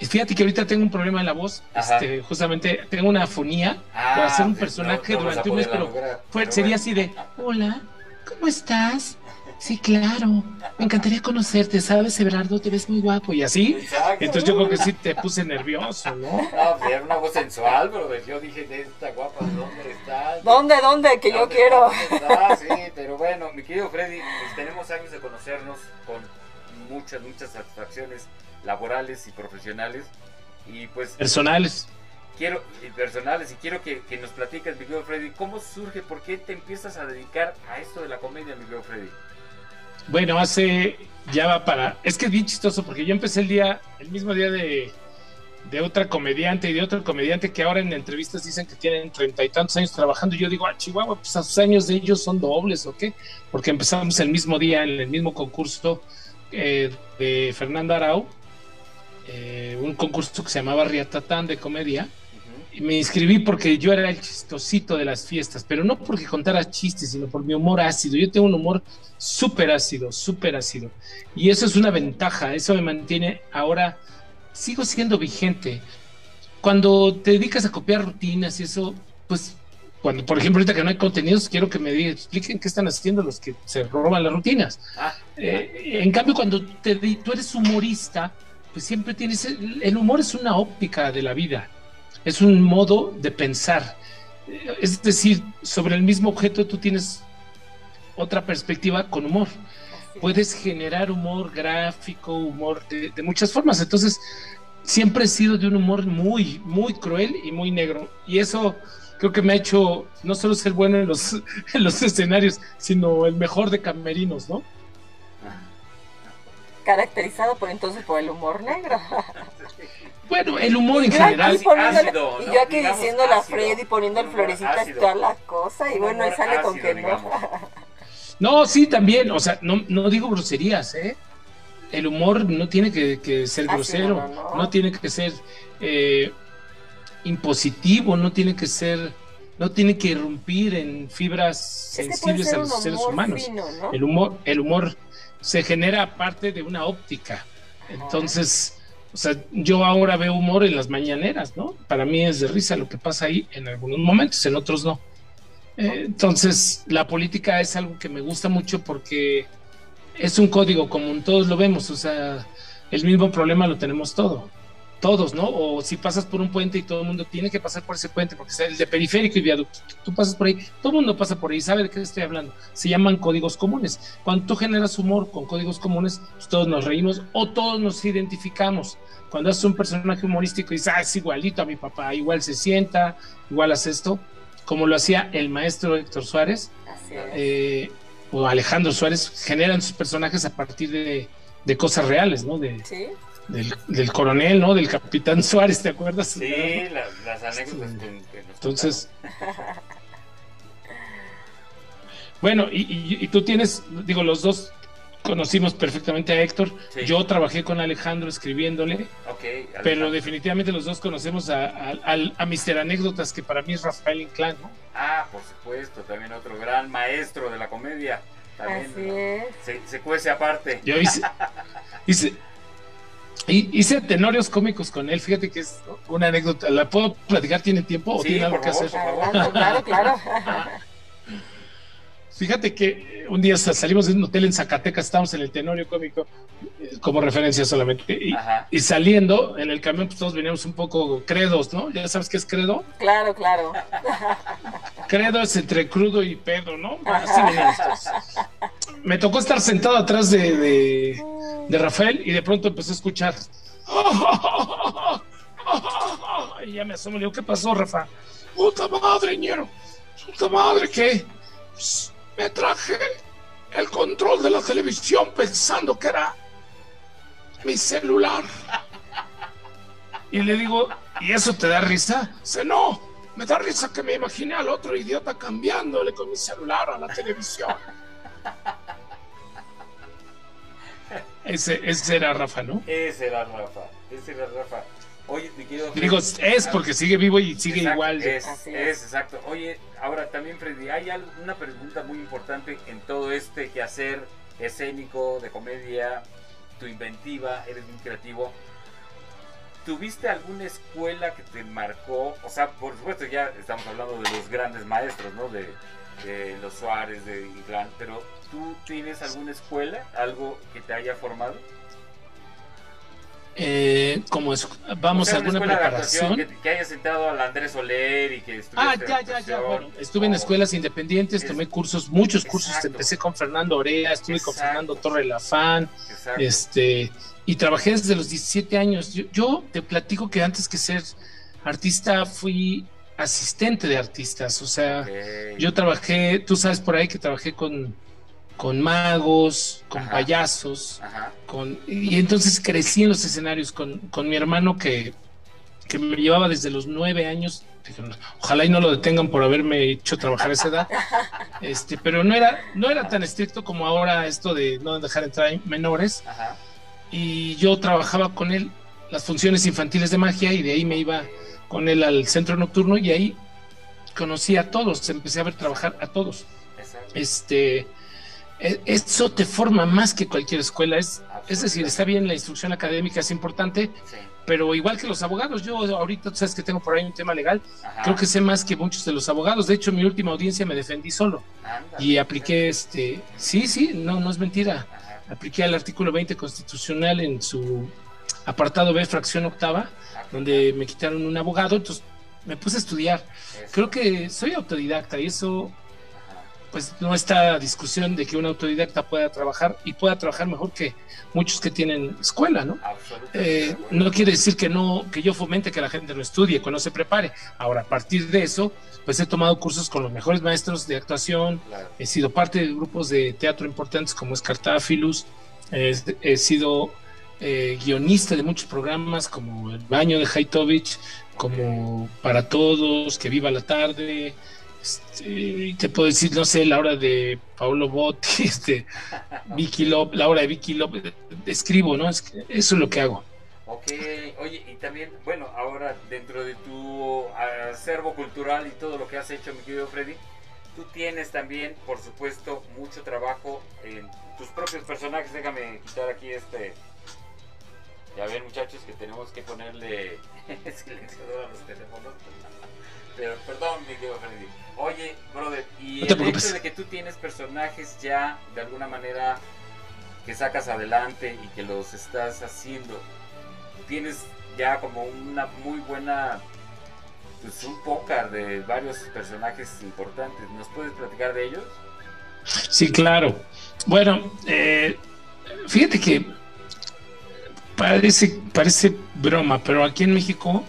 Fíjate que ahorita tengo un problema en la voz. Ajá. Este, justamente tengo una afonía Ah, por hacer un sí, personaje no- no durante un mes, pero lograr, fue- pero sería bueno. así de hola, ¿cómo estás? Sí, claro. Me encantaría conocerte, ¿sabes, Everardo? Te ves muy guapo y así. Exacto. Entonces yo creo que sí te puse nervioso, ¿no? No, pues era una voz sensual, pero yo dije, de esta guapa, ¿dónde está? ¿Dónde, dónde? Que yo ¿Dónde quiero. está? Sí, pero bueno, mi querido Freddy, pues tenemos años de conocernos con muchas, muchas satisfacciones laborales y profesionales. Y pues Personales. quiero, y personales, y quiero que, que nos platiques, mi querido Freddy, ¿cómo surge, por qué te empiezas a dedicar a esto de la comedia, mi querido Freddy? Bueno, hace ya va para. Es que es bien chistoso porque yo empecé el día, el mismo día de, de otra comediante y de otro comediante que ahora en entrevistas dicen que tienen treinta y tantos años trabajando. Y yo digo, ah, Chihuahua, pues a sus años de ellos son dobles, ¿o qué? Porque empezamos el mismo día en el mismo concurso eh, de Fernanda Arau, eh, un concurso que se llamaba Riatatán de comedia. Y me inscribí porque yo era el chistosito de las fiestas, pero no porque contara chistes, sino por mi humor ácido. Yo tengo un humor súper ácido, súper ácido. Y eso es una ventaja, eso me mantiene ahora, sigo siendo vigente. Cuando te dedicas a copiar rutinas y eso, pues, cuando, por ejemplo, ahorita que no hay contenidos, quiero que me digan, expliquen qué están haciendo los que se roban las rutinas. Eh, en cambio, cuando te, tú eres humorista, pues siempre tienes, el, el humor es una óptica de la vida, es un modo de pensar. Eh, Es decir, sobre el mismo objeto tú tienes otra perspectiva con humor. Puedes generar humor gráfico, humor de, de muchas formas. Entonces, siempre he sido de un humor muy, muy cruel y muy negro. Y eso creo que me ha hecho no solo ser bueno en los, en los escenarios, sino el mejor de camerinos, ¿no? Caracterizado por entonces por el humor negro. Bueno, el humor en Y yo aquí general. ácido, y ¿no? yo aquí Digamos a ácido. Freddy poniendo el florecitas y toda la cosa. Y bueno, él sale con que no. digamos. No, sí, también. O sea, no, no digo groserías, ¿eh? El humor no tiene que, que ser Ah, grosero, no, no. tiene que ser eh, impositivo, no tiene que ser, no tiene que irrumpir en fibras sensibles a los seres humanos. fino, ¿no? El humor, el humor se genera a parte de una óptica. Entonces, o sea, yo ahora veo humor en las mañaneras, ¿no? Para mí es de risa lo que pasa ahí en algunos momentos, en otros no. Eh, entonces, la política es algo que me gusta mucho porque es un código común, todos lo vemos, o sea, el mismo problema lo tenemos todo, todos, ¿no? O si pasas por un puente y todo el mundo tiene que pasar por ese puente, porque es el de periférico y viaducto, tú pasas por ahí, todo el mundo pasa por ahí, sabe de qué estoy hablando, se llaman códigos comunes. Cuando tú generas humor con códigos comunes, pues todos nos reímos o todos nos identificamos. Cuando haces un personaje humorístico y dices, ah, es igualito a mi papá, igual se sienta, igual hace esto, como lo hacía el maestro Héctor Suárez, eh, o Alejandro Suárez generan sus personajes a partir de, de cosas reales, ¿no? De, Sí. Del, del coronel, ¿no? Del capitán Suárez, ¿te acuerdas? Sí, la- las anécdotas que, que nos Entonces, bueno, y, y- y tú tienes, digo, los dos conocimos perfectamente a Héctor. Sí. Yo trabajé con Alejandro escribiéndole, Ok, pero Alejandro. definitivamente los dos conocemos a, a, Mr. Anécdotas, que para mí es Rafael Inclán, ¿no? Ah, por supuesto, también otro gran maestro de la comedia. También, Así ¿no? es. Se, se cuece aparte. Yo hice, hice, hi- hice tenorios cómicos con él. Fíjate que es una anécdota. ¿La puedo platicar? ¿Tiene tiempo o Sí, tiene algo por que favor, hacer? por favor. Adelante, claro, claro. Fíjate que eh, un día sa- salimos de un hotel en Zacatecas, estábamos en el Tenorio Cómico, eh, como referencia solamente, y, Ajá. y saliendo en el camión, pues todos veníamos un poco credos, ¿no? Ya sabes qué es credo. Claro, claro. Credo es entre crudo y pedo, ¿no? Así veníamos todos. Me tocó estar sentado atrás de, de, de Rafael y de pronto empecé a escuchar. Y ya me asomo digo, ¿qué pasó, Rafa? Puta madre, ñero. Puta madre, ¿qué? Pues, me traje el control de la televisión pensando que era mi celular. Y le digo, ¿y eso te da risa? Dice, no, me da risa que me imaginé al otro idiota cambiándole con mi celular a la televisión. Ese, ese era Rafa, ¿no? Ese era Rafa. Ese era Rafa. Oye, mi querido Freddy. Digo, es porque sigue vivo y sigue Exacto, igual. de- Es, es, exacto. Oye, ahora también, Freddy, hay algo- una pregunta muy importante en todo este quehacer escénico, de comedia, tu inventiva, eres muy creativo. ¿Tuviste alguna escuela que te marcó? O sea, por supuesto, ya estamos hablando de los grandes maestros, ¿no? De, de los Suárez, de Inclán, pero ¿tú tienes alguna escuela, algo que te haya formado? Eh, como es, vamos O sea, a una alguna preparación. Que, que hayas sentado al Andrés Soler y que Ah, ya, ya, ya. Bueno, estuve en escuelas independientes, Es- tomé cursos, muchos cursos. Empecé con Fernando Orea, estuve con. Fernando Torre Lafán, Exacto. este, y trabajé desde los 17 años. Yo, yo te platico que antes que ser artista fui asistente de artistas, o sea, yo trabajé, tú sabes por ahí que trabajé con, con magos, con Ajá. payasos, Ajá. con, y entonces crecí en los escenarios con, con mi hermano que que me llevaba desde los nueve años. Dije, "No, ojalá y no lo detengan por haberme hecho trabajar a esa edad. Este, pero no era, no era tan estricto como ahora esto de no dejar entrar menores. Ajá. Y yo trabajaba con él las funciones infantiles de magia y de ahí me iba con él al centro nocturno y ahí conocí a todos, empecé a ver trabajar a todos. Exacto. Este, e- eso te forma más que cualquier escuela. Es, es decir, está bien, la instrucción académica es importante, Sí. pero igual que los abogados, yo ahorita, tú sabes que tengo por ahí un tema legal, Ajá. creo que sé más que muchos de los abogados. De hecho, en mi última audiencia me defendí solo y apliqué este, sí, sí, no, no es mentira. Ajá. Apliqué al artículo 20 constitucional en su apartado B, fracción octava, donde me quitaron un abogado, entonces me puse a estudiar. Creo que soy autodidacta y eso pues no está discusión de que un autodidacta pueda trabajar y pueda trabajar mejor que muchos que tienen escuela, ¿no? Eh, no quiere decir que no que yo fomente que la gente no estudie, que no se prepare. Ahora, a partir de eso, pues he tomado cursos con los mejores maestros de actuación, he sido parte de grupos de teatro importantes como es Cartáfilus, he sido eh, guionista de muchos programas como El Baño de Haitovich, como Para Todos, Que Viva la Tarde, este, te puedo decir, no sé, la hora de Paolo Botti, este, Vicky López, la hora de Vicky López, escribo, ¿no? Es eso es lo que hago. Ok, oye, y también, bueno, ahora dentro de tu acervo cultural y todo lo que has hecho, mi querido Freddy, tú tienes también, por supuesto, mucho trabajo en tus propios personajes. Déjame quitar aquí este. Ya ven, muchachos, que tenemos que ponerle silenciador a los teléfonos. Pero perdón, mi querido Freddy. Oye, brother, y No el preocupes. hecho de que tú tienes personajes ya de alguna manera que sacas adelante y que los estás haciendo, tienes ya como una muy buena, pues un pócar de varios personajes importantes. ¿Nos puedes platicar de ellos? Sí, claro. Bueno, eh, fíjate que parece, parece broma, pero aquí en México,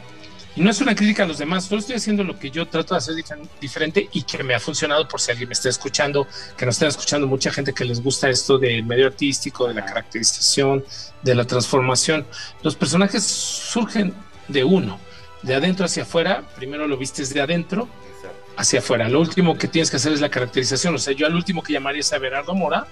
y no es una crítica a los demás, solo estoy haciendo lo que yo trato de hacer difer- diferente y que me ha funcionado por si alguien me está escuchando, que nos está escuchando mucha gente que les gusta esto del medio artístico, de la caracterización, de la transformación. Los personajes surgen de uno, de adentro hacia afuera, primero lo vistes de adentro hacia afuera. Lo último que tienes que hacer es la caracterización. O sea, yo al último que llamaría es a Berardo Mora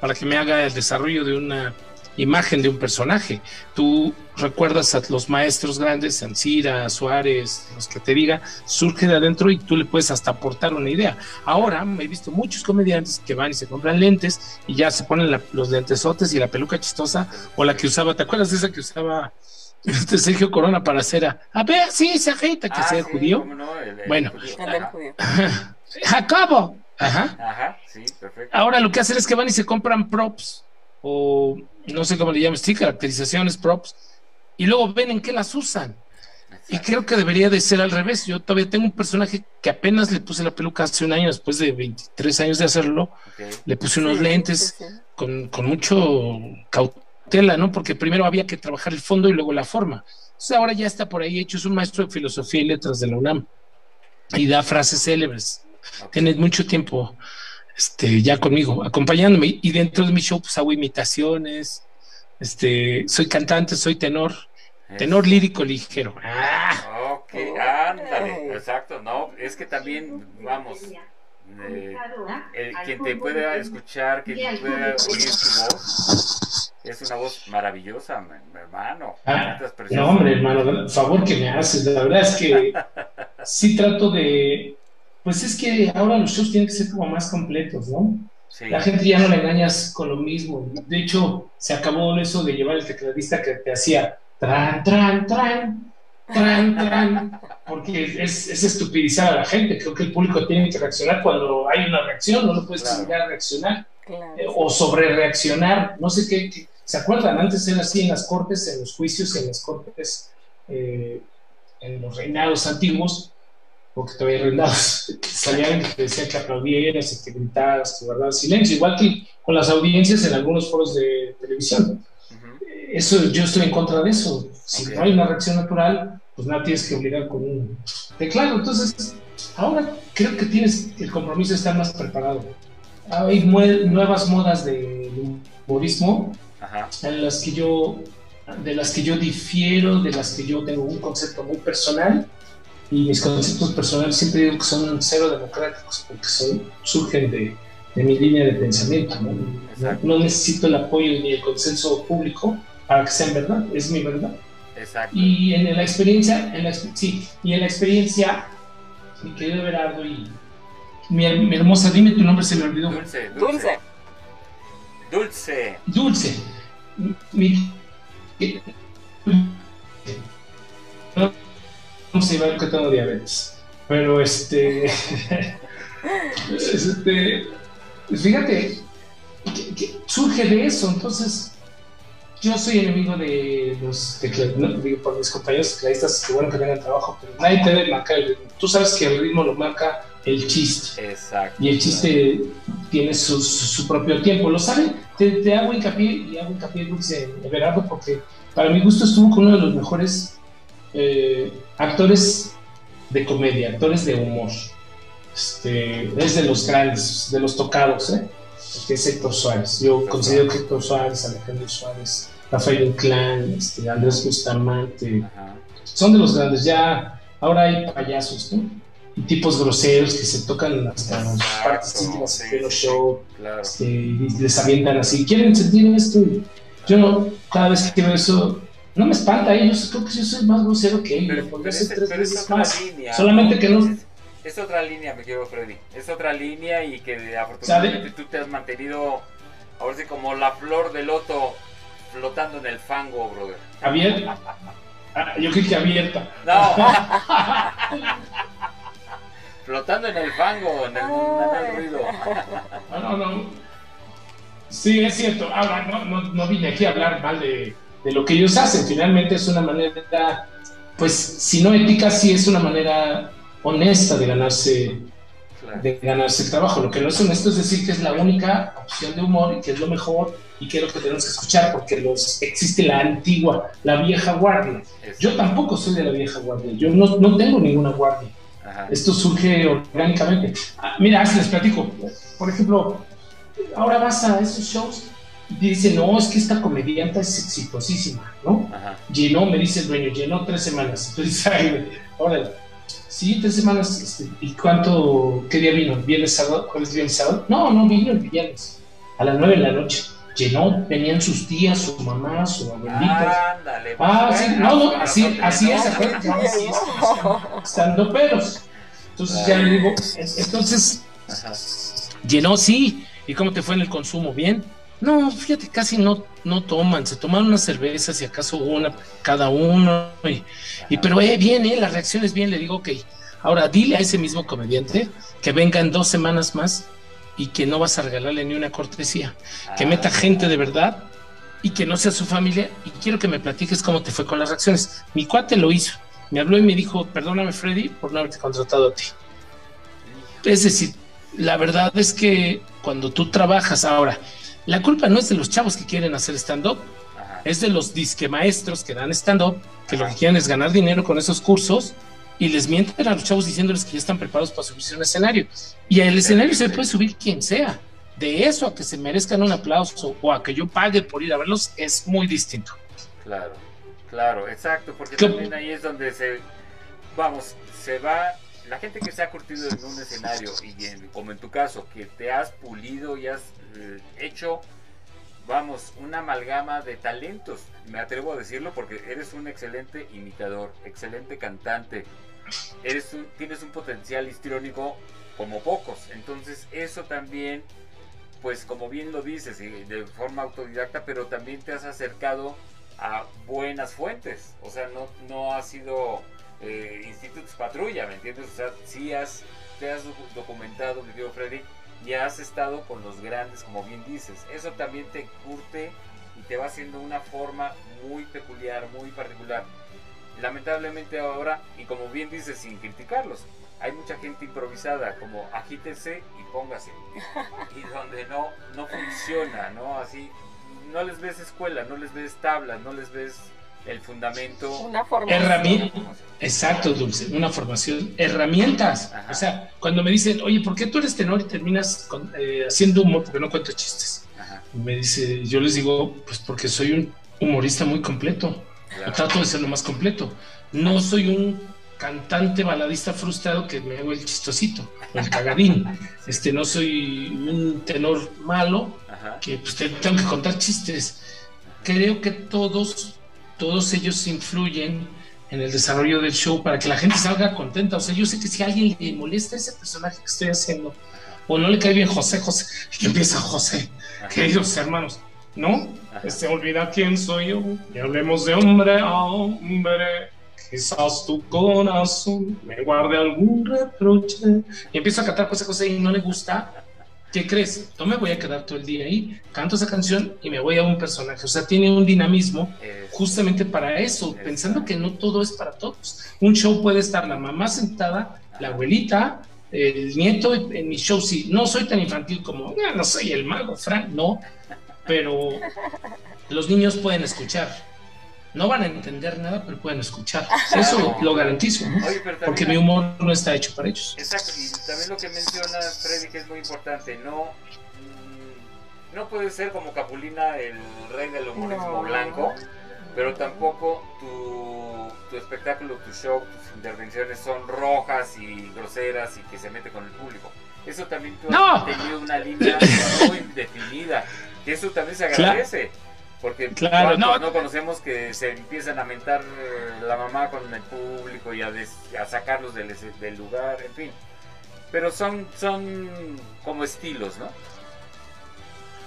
para que me haga el desarrollo de una imagen de un personaje. Tú recuerdas a los maestros grandes, Ancira, Suárez, los que te diga, surge de adentro y tú le puedes hasta aportar una idea. Ahora me he visto muchos comediantes que van y se compran lentes y ya se ponen la- los lentesotes y la peluca chistosa o la que usaba, ¿te acuerdas de esa que usaba este Sergio Corona para hacer a, a ver, sí, esa gente que Ah, sea sí, judío? no, el- el Bueno. judío. Jacobo. Ajá. Ajá, sí, perfecto. Ahora lo que hacen es que van y se compran props o no sé cómo le llaman, sí, caracterizaciones, props, y luego ven en qué las usan. Y creo que debería de ser al revés. Yo todavía tengo un personaje que apenas le puse la peluca hace un año, después de 23 años de hacerlo, le puse unos Sí, lentes sí, sí. con, con mucho cautela, ¿no? Porque primero había que trabajar el fondo y luego la forma. Entonces ahora ya está por ahí hecho, es un maestro de filosofía y letras de la UNAM y da frases célebres. Tiene mucho tiempo este, ya conmigo, acompañándome. Y dentro de mi show pues hago imitaciones, este, soy cantante, soy tenor, tenor lírico ligero. Ah, Ok, ándale, exacto, no, es que también, vamos, eh, el, quien te pueda escuchar, quien te pueda oír tu voz, es una voz maravillosa, mi, mi hermano. Ah, no, hombre, hermano, el favor que me haces, la verdad es que sí trato de, pues es que ahora los shows tienen que ser como más completos, ¿no? Sí, La gente ya no la engañas con lo mismo. De hecho, se acabó eso de llevar el tecladista que te hacía tran, tran, tran, tran, tran, porque es, es estupidizar a la gente. Creo que el público tiene que reaccionar cuando hay una reacción, no lo puedes Claro. obligar a reaccionar Claro. eh, o sobre reaccionar. No sé qué, qué- ¿Se acuerdan? Antes era así en las cortes, en los juicios, en las cortes, eh, en los reinados antiguos, porque todavía hay reinados, que salía alguien que te decía que aplaudieras y que gritaras, que guardaras silencio, igual que con las audiencias en algunos foros de televisión. Eso, yo estoy en contra de eso. Si Ok. no hay una reacción natural, pues nada tienes que obligar con un teclado. Entonces, ahora creo que tienes el compromiso de estar más preparado. Hay nuevas modas de humorismo Ajá, en las que yo de las que yo difiero, de las que yo tengo un concepto muy personal, y mis conceptos personales siempre digo que son cero democráticos, porque son, surgen de, de mi línea de pensamiento. ¿no? Necesito el apoyo ni el consenso público para que sean verdad, es mi verdad. Exacto. Y en la experiencia, en la, sí, y en la experiencia, mi querido Berardo y mi, mi hermosa, dime tu nombre, se me olvidó. Dulce, Dulce. Dulce. Dulce. Mi, no sé, igual que tengo diabetes. Pero este. este fíjate, que- que surge de eso. Entonces, yo soy enemigo de los no digo por mis compañeros tecladistas, que bueno que tengan trabajo, pero nadie te debe marcar el ritmo. Tú sabes que el ritmo lo marca el chiste. Exacto. Y el chiste tiene su, su- su propio tiempo. ¿Lo saben? Te, te hago hincapié y hago hincapié en Everardo porque para mi gusto estuvo con uno de los mejores eh, actores de comedia, actores de humor. Este, es de los grandes, de los tocados, ¿eh? que es Héctor Suárez. Yo considero que Héctor Suárez, Alejandro Suárez, Rafael Inclán, este, Andrés Bustamante, son de los grandes. Ya ahora hay payasos, ¿no? Y tipos groseros que se tocan hasta las partes íntimas de los show Claro. este, y les avientan así. ¿Quieren sentir esto? Yo no, cada vez que veo eso, no me espanta. ¿eh? Yo creo que yo soy más grosero que ellos. Pero, podría pero ser es, tres veces más. línea. Solamente que no. Es otra línea, me quiero Freddy. Es otra línea y que afortunadamente tú te has mantenido, ahora sí, como la flor de loto flotando en el fango, brother. Abierta. Ah, yo creo que abierta. No. flotando en el fango, en el, en el ruido. No, no, no. Sí, es cierto. Ahora, no, no, no vine aquí a hablar mal de, de lo que ellos hacen. Finalmente es una manera, pues, si no ética, sí es una manera honesta de ganarse, de ganarse el trabajo. Lo que no es honesto es decir que es la única opción de humor y que es lo mejor y que es lo que tenemos que escuchar, porque los, existe la antigua, la vieja guardia. Yo tampoco soy de la vieja guardia. Yo no, no tengo ninguna guardia. Esto surge orgánicamente. Ah, mira, si les platico. Por ejemplo, ahora vas a esos shows y dicen, no, es que esta comediante es exitosísima, ¿no? Llenó, me dice el dueño, llenó tres semanas. Entonces, ay, órale. Sí, tres semanas. este, ¿Y cuánto, qué día vino? ¿Viernes, sábado? ¿Jueves, viernes, sábado? No, no, vino el viernes. A las nueve de la noche. Llenó, venían sus tías, su mamá, su abuelita. Ándale. Ah, pues, sí, bueno, no, no, así, no, así es, no, acuérdate, no, no, así es, estando pelos. Entonces ya le digo, entonces, llenó, sí. ¿Y cómo te fue en el consumo? ¿Bien? No, fíjate, casi no, no toman, se toman unas cervezas y acaso una cada uno. Y, y pero eh, bien, eh, la reacción es bien, le digo, ok. Ahora dile a ese mismo comediante que venga en dos semanas más y que no vas a regalarle ni una cortesía. Que meta gente de verdad y que no sea su familia. Y quiero que me platiques cómo te fue con las reacciones. Mi cuate lo hizo. Me habló y me dijo, perdóname Freddy por no haberte contratado a ti. Es decir, la verdad es que cuando tú trabajas ahora, la culpa no es de los chavos que quieren hacer stand-up, es de los disque maestros que dan stand-up, que lo que quieren es ganar dinero con esos cursos y les mienten a los chavos diciéndoles que ya están preparados para subirse a un escenario. Y al escenario se puede subir quien sea. De eso a que se merezcan un aplauso o a que yo pague por ir a verlos es muy distinto. Claro, claro, exacto, porque ¿Qué- también ahí es donde se, vamos, se va, la gente que se ha curtido en un escenario y como en tu caso, que te has pulido y has eh, hecho, vamos, una amalgama de talentos, me atrevo a decirlo porque eres un excelente imitador, excelente cantante, eres tienes un potencial histriónico como pocos, entonces eso también pues como bien lo dices, y de forma autodidacta, pero también te has acercado a buenas fuentes. O sea, no, no ha sido eh, institutos patrulla, ¿me entiendes? O sea, sí has, te has docu- documentado, mi querido Freddy, y has estado con los grandes, como bien dices. Eso también te curte y te va haciendo una forma muy peculiar, muy particular. Lamentablemente ahora, y como bien dices, sin criticarlos, hay mucha gente improvisada, como agítese y póngase. Y donde no, no funciona, ¿no? Así, no les ves escuela, no les ves tablas, no les ves el fundamento. Una Herramienta. Exacto, Dulce, una formación, herramientas. O sea, cuando me dicen, oye, ¿por qué tú eres tenor y terminas con- eh, haciendo humor? Porque no cuento chistes. Y me dice, yo les digo, pues porque soy un humorista muy completo. Trato de ser lo más completo. No soy un cantante baladista frustrado que me hago el chistosito, el cagadín. Este, no soy un tenor malo que pues, te- tengo que contar chistes. Creo que todos, todos ellos influyen en el desarrollo del show para que la gente salga contenta. O sea, yo sé que si a alguien le molesta ese personaje que estoy haciendo, o no le cae bien José José, y empieza José, queridos hermanos, ¿no? Se olvida quién soy yo, y hablemos de hombre a hombre. Quizás tu corazón me guarde algún reproche. Y empiezo a cantar José José y no le gusta. ¿Qué crees? No me voy a quedar todo el día ahí. Canto esa canción y me voy a un personaje. O sea, tiene un dinamismo justamente para eso, pensando que no todo es para todos. Un show puede estar la mamá sentada, la abuelita, el nieto en mi show. Sí, no soy tan infantil como, "Ah, no soy el mago, Frank, no. Pero los niños pueden escuchar. No van a entender nada, pero pueden escuchar. Eso lo garantizo, ¿no? Oye, pero también- porque mi humor no está hecho para ellos. Exacto, y también lo que menciona Freddy que es muy importante, no mm, no puede ser como Capulina el rey del humorismo No. blanco, pero tampoco tu, tu espectáculo, tu show, tus intervenciones son rojas y groseras y que se mete con el público. Eso también tú No. has tenido una línea muy definida, que eso también se Claro. Porque Claro, ¿cuántos no. no conocemos que se empiezan a mentar eh, la mamá con el público y a, des- a sacarlos del, lugar, en fin. Pero son, son como estilos, ¿no?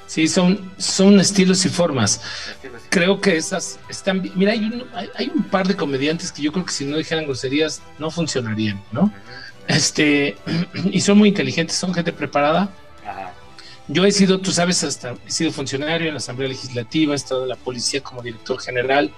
Sí, son, son estilos y formas. Estilos y- Creo que esas están bien. Mira, hay un, hay, hay un par de comediantes que yo creo que si no dijeran groserías no funcionarían, ¿no? Este, y son muy inteligentes, son gente preparada. Ajá. Yo he sido, tú sabes, hasta he sido funcionario en la Asamblea Legislativa, he estado en la policía como director general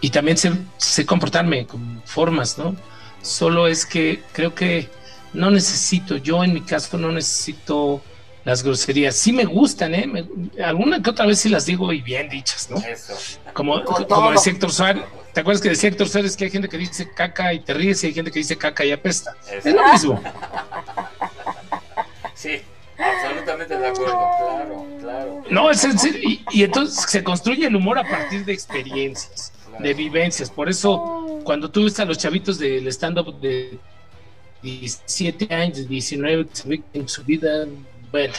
y también sé, sé comportarme con formas, ¿no? Solo es que creo que no necesito, yo en mi caso no necesito las groserías. Sí me gustan, ¿eh? Me- alguna que otra vez sí las digo y bien dichas, ¿no? Eso. Como, como decía Héctor Suárez, ¿te acuerdas que decía Héctor Suárez que hay gente que dice caca y te ríes y hay gente que dice caca y apesta? Eso. Es lo mismo. Sí, absolutamente de acuerdo, claro, claro. No, es serio. Y, y entonces se construye el humor a partir de experiencias, de vivencias. Por eso, cuando tú ves a los chavitos del stand-up de 17 años, de 19, que se ve que en su vida, bueno,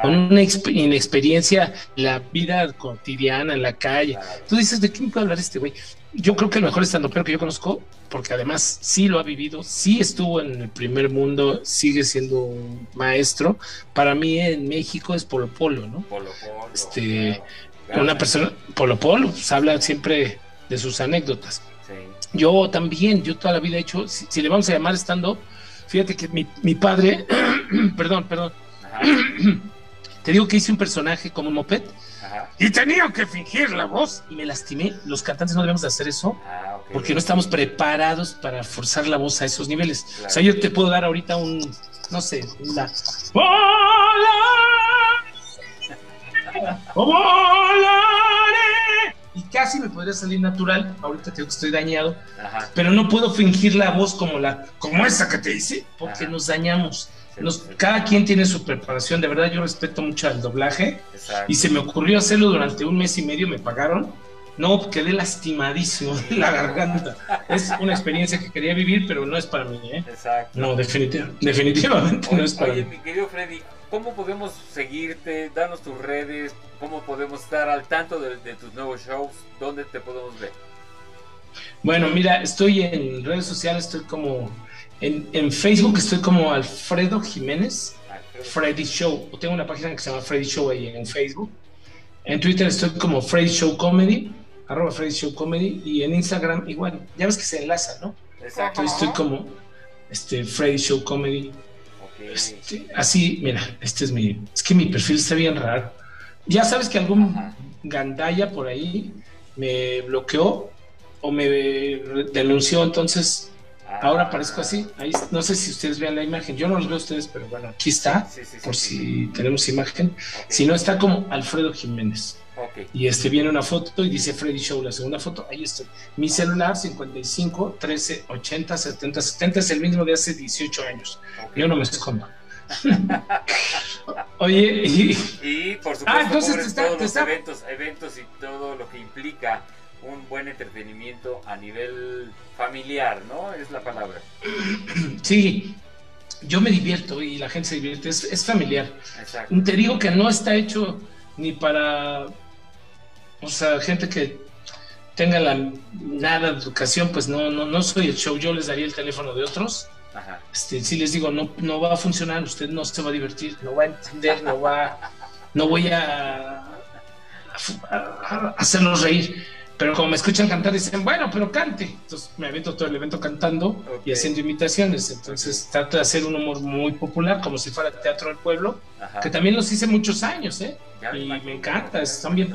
con una exp- inexperiencia, la vida cotidiana en la calle. Tú dices, ¿de qué me puede hablar este güey? Yo creo que el mejor stand pero que yo conozco, porque además sí lo ha vivido, sí estuvo en el primer mundo, sigue siendo un maestro. Para mí en México es Polo Polo, ¿no? Polo Polo. Este, claro. una persona, Polo Polo, pues, habla siempre de sus anécdotas. Sí. Yo también, yo toda la vida he hecho, si, si le vamos a llamar stand-up, fíjate que mi, mi padre, perdón, perdón, te digo que hice un personaje como un moped Ajá. y tenía que fingir la voz y me lastimé. Los cantantes no debemos de hacer eso Ah, ok. porque no estamos preparados para forzar la voz a esos niveles. Claro. O sea, yo te puedo dar ahorita un, no sé, una... ¡Volaré! Y casi me podría salir natural, ahorita te digo que estoy dañado, Ajá. pero no puedo fingir la voz como la como esa que te hice, porque Ajá. nos dañamos. Sí. cada quien tiene su preparación, de verdad yo respeto mucho al doblaje Exacto. y se me ocurrió hacerlo durante un mes y medio, me pagaron. No, quedé lastimadísimo de la garganta. Es una experiencia que quería vivir, pero no es para mí, ¿eh? Exacto. No, definitiv- definitivamente no Oye, es para oye, mí. mi querido Freddy, ¿cómo podemos seguirte? Danos tus redes, ¿cómo podemos estar al tanto de, de tus nuevos shows? ¿Dónde te podemos ver? Bueno, mira, estoy en redes sociales, estoy como en, en Facebook, estoy como Alfredo Jiménez, Freddy Show. O tengo una página que se llama Freddy Show ahí en Facebook. En Twitter estoy como Freddy Show Comedy, arroba Freddy Show Comedy, y en Instagram igual. Ya ves que se enlaza, ¿no? Exacto. Entonces estoy como este, Freddy Show Comedy. Este, así, mira, este es mi. Es que mi perfil está bien raro. Ya sabes que algún gandaya por ahí me bloqueó o me denunció, entonces ahora aparezco así. Ahí, no sé si ustedes vean la imagen. Yo no los veo a ustedes, pero bueno, aquí está, Sí, sí, sí, por si tenemos imagen. Si no, está como Alfredo Jiménez. Ok. Y este viene una foto y dice Freddy Show, la segunda foto, ahí estoy. Mi celular 55 13 80 70 70 es el mismo de hace 18 años. Yo no me escondo. Oye, y, Y por supuesto, Ah, entonces cubres te está- todos te los eventos, eventos y todo lo que implica un buen entretenimiento a nivel familiar, ¿no? Es la palabra. sí, yo me divierto y la gente se divierte, es, es familiar. Exacto. Te digo que no está hecho ni para, o sea, gente que tenga la nada de educación, pues no, no, no soy el show, yo les daría el teléfono de otros. Ajá. Este, sí les digo, no, no va a funcionar, usted no se va a divertir, no va a entender, no va, no voy a, a- a hacerlos reír. Pero como me escuchan cantar, dicen, bueno, pero cante. Entonces me avento todo el evento cantando y haciendo imitaciones. Entonces trato de hacer un humor muy popular, como si fuera teatro del pueblo, Ajá. que también los hice muchos años, ¿eh? Ya y me encanta, están bien